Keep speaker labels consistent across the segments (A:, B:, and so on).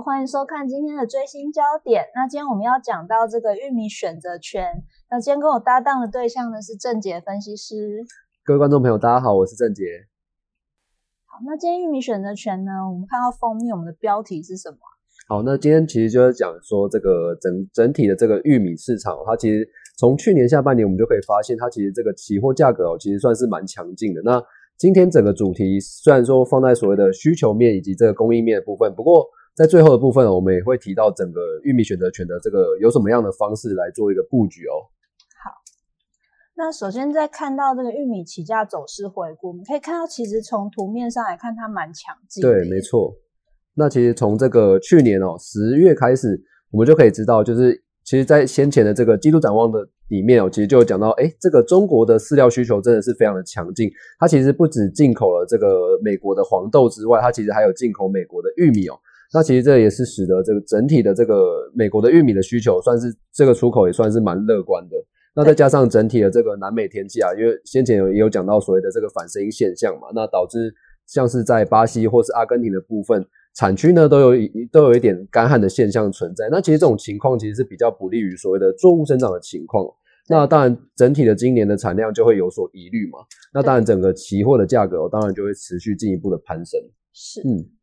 A: 欢迎收看今天的追星焦点。那今天我们要讲到这个玉米选择权。那今天跟我搭档的对象呢是郑杰分析师。
B: 各位观众朋友，大家好，我是郑杰。
A: 好，那今天玉米选择权呢，我们看到封面，我们的标题是什么？
B: 好，那今天其实就是讲说这个整整体的这个玉米市场，它其实从去年下半年我们就可以发现，它其实这个期货价格哦，其实算是蛮强劲的。那今天整个主题虽然说放在所谓的需求面以及这个供应面的部分，不过在最后的部分，我们也会提到整个玉米选择权的这个有什么样的方式来做一个布局哦。
A: 好，那首先在看到这个玉米起价走势回顾，我们可以看到，其实从图面上来看，它蛮强劲。
B: 对，没错。那其实从这个去年哦十月开始，我们就可以知道，就是其实在先前的这个季度展望的里面哦，其实就有讲到，哎，这个中国的饲料需求真的是非常的强劲。它其实不止进口了这个美国的黄豆之外，它其实还有进口美国的玉米哦。那其实这也是使得这个整体的这个美国的玉米的需求，算是这个出口也算是蛮乐观的。那再加上整体的这个南美天气啊，因为先前有也有讲到所谓的这个反声音现象嘛，那导致像是在巴西或是阿根廷的部分产区呢，都有都有一点干旱的现象存在。那其实这种情况其实是比较不利于所谓的作物生长的情况。那当然整体的今年的产量就会有所疑虑嘛。那当然整个期货的价格当然就会持续进一步的攀升。
A: 是，嗯。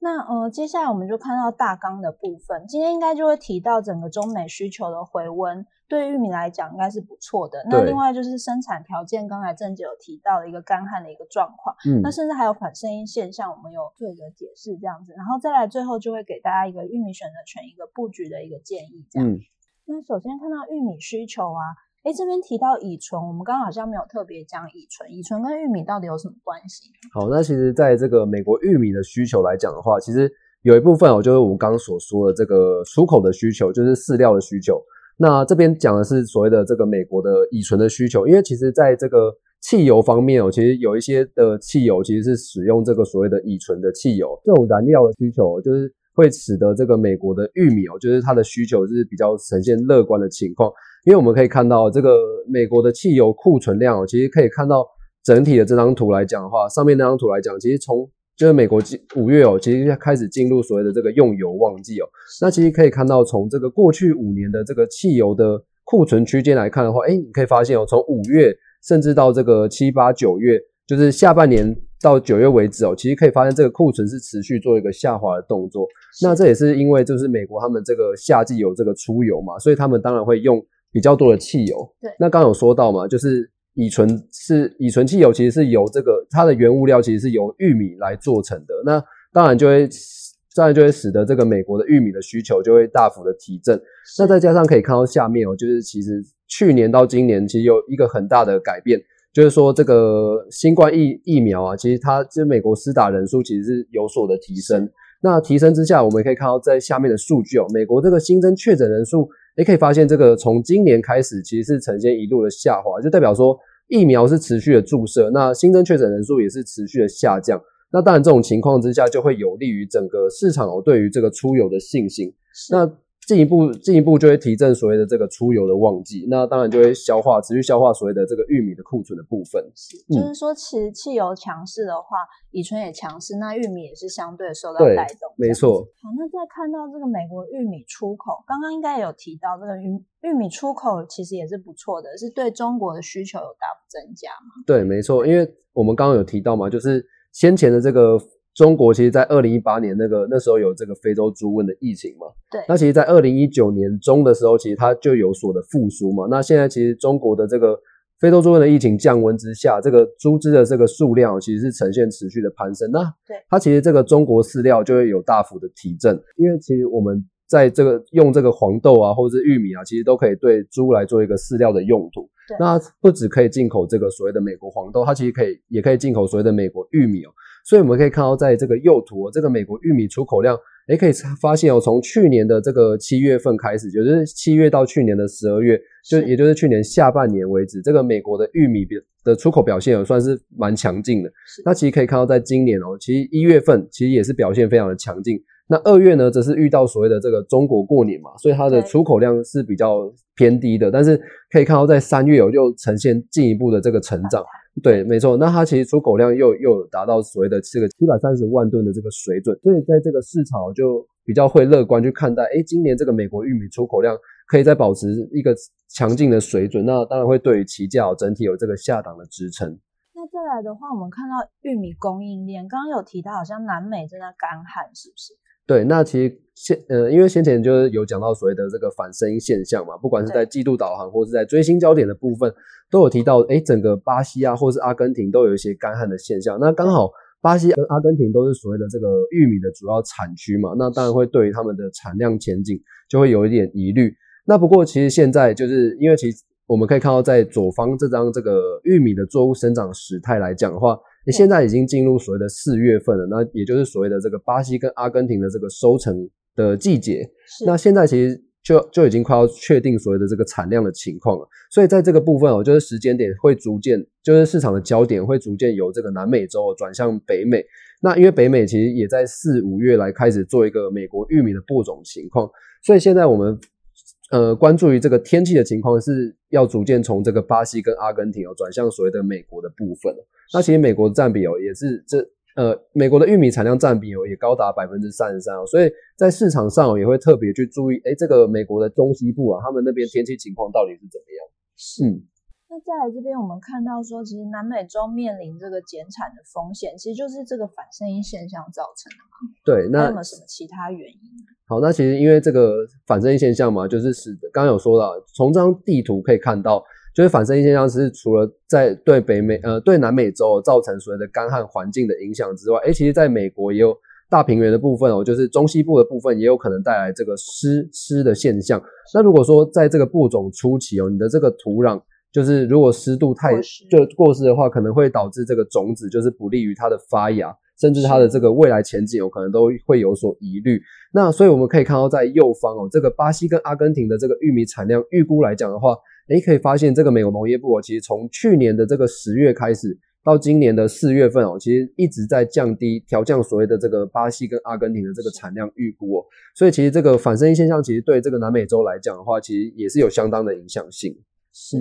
A: 那呃，接下来我们就看到大纲的部分。今天应该就会提到整个中美需求的回温，对玉米来讲应该是不错的。那另外就是生产条件，刚才郑姐有提到的一个干旱的一个状况，嗯，那甚至还有反声音现象，我们有做一个解释这样子。然后再来最后就会给大家一个玉米选择权一个布局的一个建议，这样。那首先看到玉米需求啊。哎，这边提到乙醇，我们刚刚好像没有特别讲乙醇。乙醇跟玉米到底有什么关系？
B: 好，那其实在这个美国玉米的需求来讲的话，其实有一部分哦，就是我们刚刚所说的这个出口的需求，就是饲料的需求。那这边讲的是所谓的这个美国的乙醇的需求，因为其实在这个汽油方面哦，其实有一些的汽油其实是使用这个所谓的乙醇的汽油，这种燃料的需求就是会使得这个美国的玉米哦，就是它的需求是比较呈现乐观的情况。因为我们可以看到，这个美国的汽油库存量哦，其实可以看到整体的这张图来讲的话，上面那张图来讲，其实从就是美国五月哦，其实开始进入所谓的这个用油旺季哦。那其实可以看到，从这个过去五年的这个汽油的库存区间来看的话，哎，你可以发现哦，从五月甚至到这个七八九月，就是下半年到九月为止哦，其实可以发现这个库存是持续做一个下滑的动作。那这也是因为就是美国他们这个夏季有这个出油嘛，所以他们当然会用。比较多的汽油，
A: 对，
B: 那刚刚有说到嘛，就是乙醇是乙醇汽油，其实是由这个它的原物料其实是由玉米来做成的，那当然就会当然就会使得这个美国的玉米的需求就会大幅的提振。那再加上可以看到下面哦，就是其实去年到今年其实有一个很大的改变，就是说这个新冠疫疫苗啊，其实它这美国施打人数其实是有所的提升。那提升之下，我们可以看到在下面的数据哦，美国这个新增确诊人数。也可以发现，这个从今年开始其实是呈现一路的下滑，就代表说疫苗是持续的注射，那新增确诊人数也是持续的下降。那当然，这种情况之下就会有利于整个市场哦对于这个出游的信心。那进一步进一步就会提振所谓的这个出游的旺季，那当然就会消化持续消化所谓的这个玉米的库存的部分。
A: 是，就是说，其实汽油强势的话，乙醇也强势，那玉米也是相对受到带动。
B: 没错。
A: 好，那再看到这个美国玉米出口，刚刚应该有提到这个玉玉米出口其实也是不错的，是对中国的需求有大幅增加嘛？
B: 对，没错，因为我们刚刚有提到嘛，就是先前的这个。中国其实，在二零一八年那个那时候有这个非洲猪瘟的疫情嘛？
A: 对。
B: 那其实，在二零一九年中的时候，其实它就有所的复苏嘛。那现在其实中国的这个非洲猪瘟的疫情降温之下，这个猪只的这个数量其实是呈现持续的攀升。那
A: 对
B: 它其实这个中国饲料就会有大幅的提振，因为其实我们在这个用这个黄豆啊，或者是玉米啊，其实都可以对猪来做一个饲料的用途。那不止可以进口这个所谓的美国黄豆，它其实可以也可以进口所谓的美国玉米哦。所以我们可以看到，在这个右图，这个美国玉米出口量，诶可以发现哦，从去年的这个七月份开始，就是七月到去年的十二月，就也就是去年下半年为止，这个美国的玉米的出口表现也算是蛮强劲的。那其实可以看到，在今年哦，其实一月份其实也是表现非常的强劲。那二月呢，则是遇到所谓的这个中国过年嘛，所以它的出口量是比较偏低的。但是可以看到，在三月有，就呈现进一步的这个成长。对，没错。那它其实出口量又又达到所谓的这个七百三十万吨的这个水准，所以在这个市场就比较会乐观去看待。哎，今年这个美国玉米出口量可以再保持一个强劲的水准，那当然会对于期价整体有这个下档的支撑。
A: 那再来的话，我们看到玉米供应链，刚刚有提到好像南美正在干旱，是不是？
B: 对，那其实先呃，因为先前就是有讲到所谓的这个反声音现象嘛，不管是在季度导航或是在追星焦点的部分，都有提到，哎，整个巴西啊，或是阿根廷都有一些干旱的现象。那刚好巴西跟阿根廷都是所谓的这个玉米的主要产区嘛，那当然会对于他们的产量前景就会有一点疑虑。那不过其实现在就是因为其实我们可以看到，在左方这张这个玉米的作物生长时态来讲的话。你现在已经进入所谓的四月份了，那也就是所谓的这个巴西跟阿根廷的这个收成的季节。那现在其实就就已经快要确定所谓的这个产量的情况了。所以在这个部分哦，就是时间点会逐渐，就是市场的焦点会逐渐由这个南美洲转向北美。那因为北美其实也在四五月来开始做一个美国玉米的播种情况，所以现在我们呃关注于这个天气的情况是要逐渐从这个巴西跟阿根廷哦转向所谓的美国的部分。那其实美国的占比哦，也是这呃，美国的玉米产量占比哦，也高达百分之三十三哦，所以在市场上也会特别去注意，哎，这个美国的中西部啊，他们那边天气情况到底是怎么样？
A: 是。嗯，那再来这边，我们看到说，其实南美洲面临这个减产的风险，其实就是这个反声音现象造成的嘛？
B: 对，那
A: 有没有什么其他原因？
B: 好，那其实因为这个反声音现象嘛，就是使刚刚有说了，从这张地图可以看到。就是反声音现象是除了在对北美呃对南美洲造成所谓的干旱环境的影响之外，哎，其实在美国也有大平原的部分哦，就是中西部的部分也有可能带来这个湿湿的现象。那如果说在这个播种初期哦，你的这个土壤就是如果湿度太就过湿的话，可能会导致这个种子就是不利于它的发芽，甚至它的这个未来前景有可能都会有所疑虑。那所以我们可以看到在右方哦，这个巴西跟阿根廷的这个玉米产量预估来讲的话。诶，可以发现这个美国农业部哦，其实从去年的这个十月开始，到今年的四月份哦，其实一直在降低、调降所谓的这个巴西跟阿根廷的这个产量预估哦。所以其实这个反声音现象，其实对这个南美洲来讲的话，其实也是有相当的影响性。
A: 是。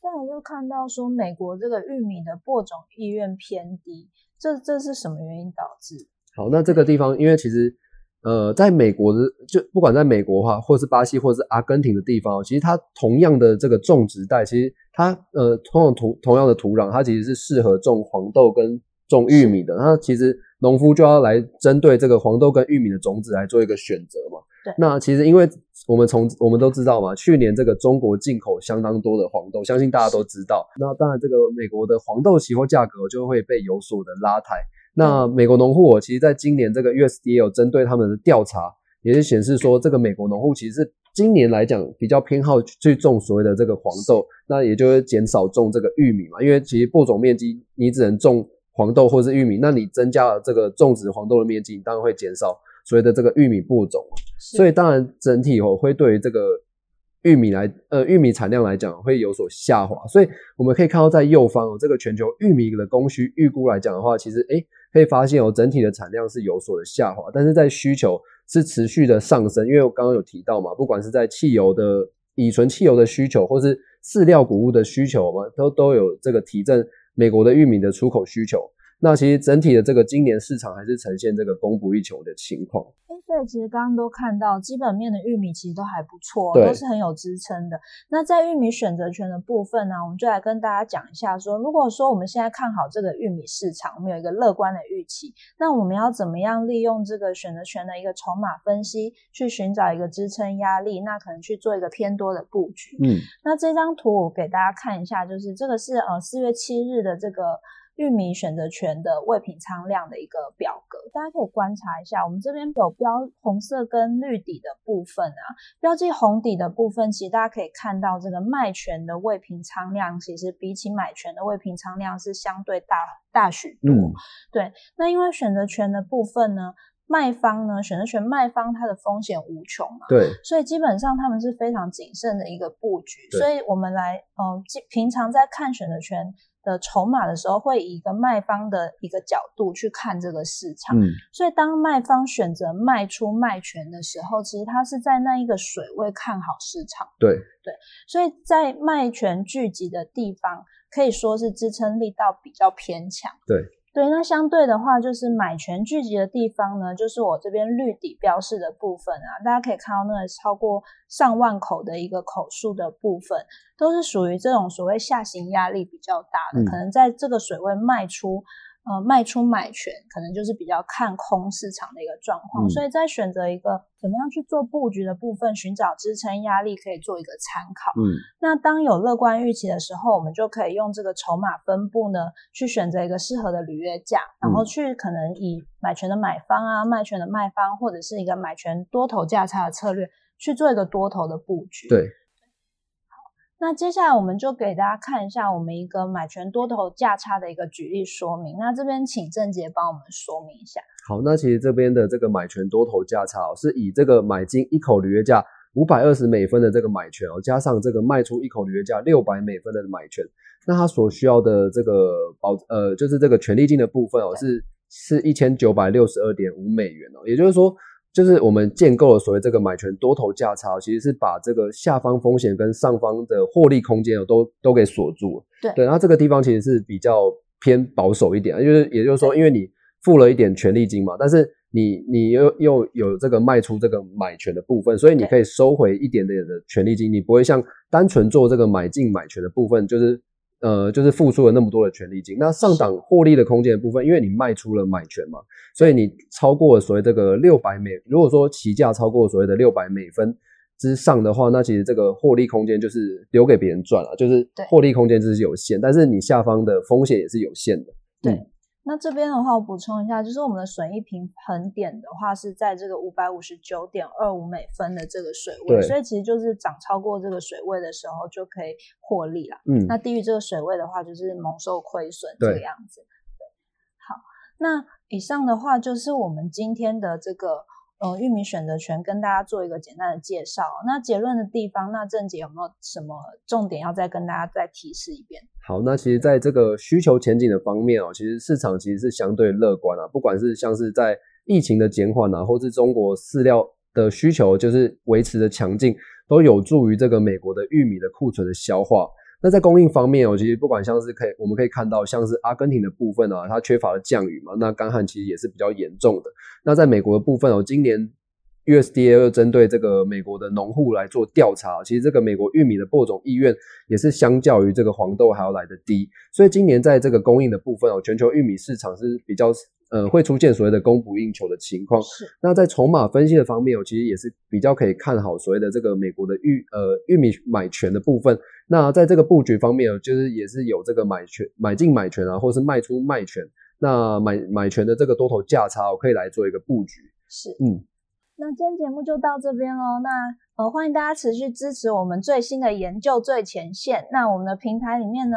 A: 再又看到说，美国这个玉米的播种意愿偏低，这这是什么原因导致？
B: 好，那这个地方，因为其实。呃，在美国的就不管在美国哈，或是巴西，或是阿根廷的地方，其实它同样的这个种植带，其实它呃同样土同样的土壤，它其实是适合种黄豆跟种玉米的。那其实农夫就要来针对这个黄豆跟玉米的种子来做一个选择嘛。
A: 对。
B: 那其实因为我们从我们都知道嘛，去年这个中国进口相当多的黄豆，相信大家都知道。那当然，这个美国的黄豆期货价格就会被有所的拉抬。那美国农户，其实在今年这个 USDA 有针对他们的调查，也是显示说，这个美国农户其实是今年来讲比较偏好去种所谓的这个黄豆，那也就是减少种这个玉米嘛，因为其实播种面积你只能种黄豆或是玉米，那你增加了这个种植黄豆的面积，你当然会减少所谓的这个玉米播种，所以当然整体哦会对于这个玉米来呃玉米产量来讲会有所下滑，所以我们可以看到在右方哦这个全球玉米的供需预估来讲的话，其实诶。可以发现哦，整体的产量是有所的下滑，但是在需求是持续的上升。因为我刚刚有提到嘛，不管是在汽油的乙醇汽油的需求，或是饲料谷物的需求嘛，都都有这个提振美国的玉米的出口需求。那其实整体的这个今年市场还是呈现这个供不应求的情况。
A: 哎，对，其实刚刚都看到基本面的玉米其实都还不错，都是很有支撑的。那在玉米选择权的部分呢，我们就来跟大家讲一下，说如果说我们现在看好这个玉米市场，我们有一个乐观的预期，那我们要怎么样利用这个选择权的一个筹码分析，去寻找一个支撑压力，那可能去做一个偏多的布局。
B: 嗯，
A: 那这张图我给大家看一下，就是这个是呃四月七日的这个。玉米选择权的未平仓量的一个表格，大家可以观察一下。我们这边有标红色跟绿底的部分啊，标记红底的部分，其实大家可以看到这个卖权的未平仓量，其实比起买权的未平仓量是相对大大许多。对，那因为选择权的部分呢，卖方呢，选择权卖方它的风险无穷嘛，
B: 对，
A: 所以基本上他们是非常谨慎的一个布局。所以我们来，嗯，平常在看选择权。的筹码的时候，会以一个卖方的一个角度去看这个市场。
B: 嗯，
A: 所以当卖方选择卖出卖权的时候，其实他是在那一个水位看好市场。
B: 对
A: 对，所以在卖权聚集的地方，可以说是支撑力道比较偏强。
B: 对。
A: 对，那相对的话，就是买权聚集的地方呢，就是我这边绿底标示的部分啊，大家可以看到那个超过上万口的一个口数的部分，都是属于这种所谓下行压力比较大的，可能在这个水位卖出。呃，卖出买权可能就是比较看空市场的一个状况，所以在选择一个怎么样去做布局的部分，寻找支撑压力可以做一个参考。
B: 嗯，
A: 那当有乐观预期的时候，我们就可以用这个筹码分布呢，去选择一个适合的履约价，然后去可能以买权的买方啊，卖权的卖方，或者是一个买权多头价差的策略去做一个多头的布局。
B: 对。
A: 那接下来我们就给大家看一下我们一个买权多头价差的一个举例说明。那这边请郑杰帮我们说明一下。
B: 好，那其实这边的这个买权多头价差哦，是以这个买进一口履约价五百二十美分的这个买权哦，加上这个卖出一口履约价六百美分的买权，那它所需要的这个保呃，就是这个权利金的部分哦，是是一千九百六十二点五美元哦，也就是说。就是我们建构了所谓这个买权多头价差，其实是把这个下方风险跟上方的获利空间哦都都给锁住了。
A: 对
B: 对，那这个地方其实是比较偏保守一点，就是也就是说，因为你付了一点权利金嘛，但是你你又又有这个卖出这个买权的部分，所以你可以收回一点点的权利金，你不会像单纯做这个买进买权的部分，就是。呃，就是付出了那么多的权利金，那上档获利的空间的部分，因为你卖出了买权嘛，所以你超过所谓这个六百美，如果说起价超过所谓的六百美分之上的话，那其实这个获利空间就是留给别人赚了，就是获利空间就是有限，但是你下方的风险也是有限的，
A: 对。那这边的话，我补充一下，就是我们的损益平衡点的话，是在这个五百五十九点二五美分的这个水位，所以其实就是涨超过这个水位的时候就可以获利了。嗯，那低于这个水位的话，就是蒙受亏损这个样子。对，好，那以上的话就是我们今天的这个。呃，玉米选择权跟大家做一个简单的介绍。那结论的地方，那郑姐有没有什么重点要再跟大家再提示一遍？
B: 好，那其实在这个需求前景的方面哦，其实市场其实是相对乐观啊。不管是像是在疫情的减缓啊，或是中国饲料的需求就是维持的强劲，都有助于这个美国的玉米的库存的消化。那在供应方面哦，其实不管像是可以，我们可以看到像是阿根廷的部分啊，它缺乏了降雨嘛，那干旱其实也是比较严重的。那在美国的部分哦，今年 USDA 又针对这个美国的农户来做调查，其实这个美国玉米的播种意愿也是相较于这个黄豆还要来的低，所以今年在这个供应的部分哦，全球玉米市场是比较。呃，会出现所谓的供不应求的情况。
A: 是。
B: 那在筹码分析的方面，我其实也是比较可以看好所谓的这个美国的玉呃玉米买权的部分。那在这个布局方面，就是也是有这个买权买进买权啊，或是卖出卖权。那买买权的这个多头价差，我可以来做一个布局。
A: 是。嗯。那今天节目就到这边喽。那呃，欢迎大家持续支持我们最新的研究最前线。那我们的平台里面呢？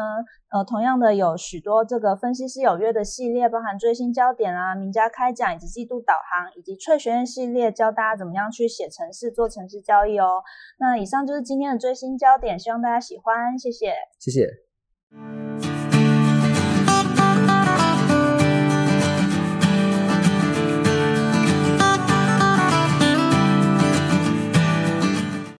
A: 呃，同样的有许多这个分析师有约的系列，包含最新焦点啊、名家开讲以及季度导航，以及翠学院系列，教大家怎么样去写城市、做城市交易哦。那以上就是今天的最新焦点，希望大家喜欢，谢谢，
B: 谢谢。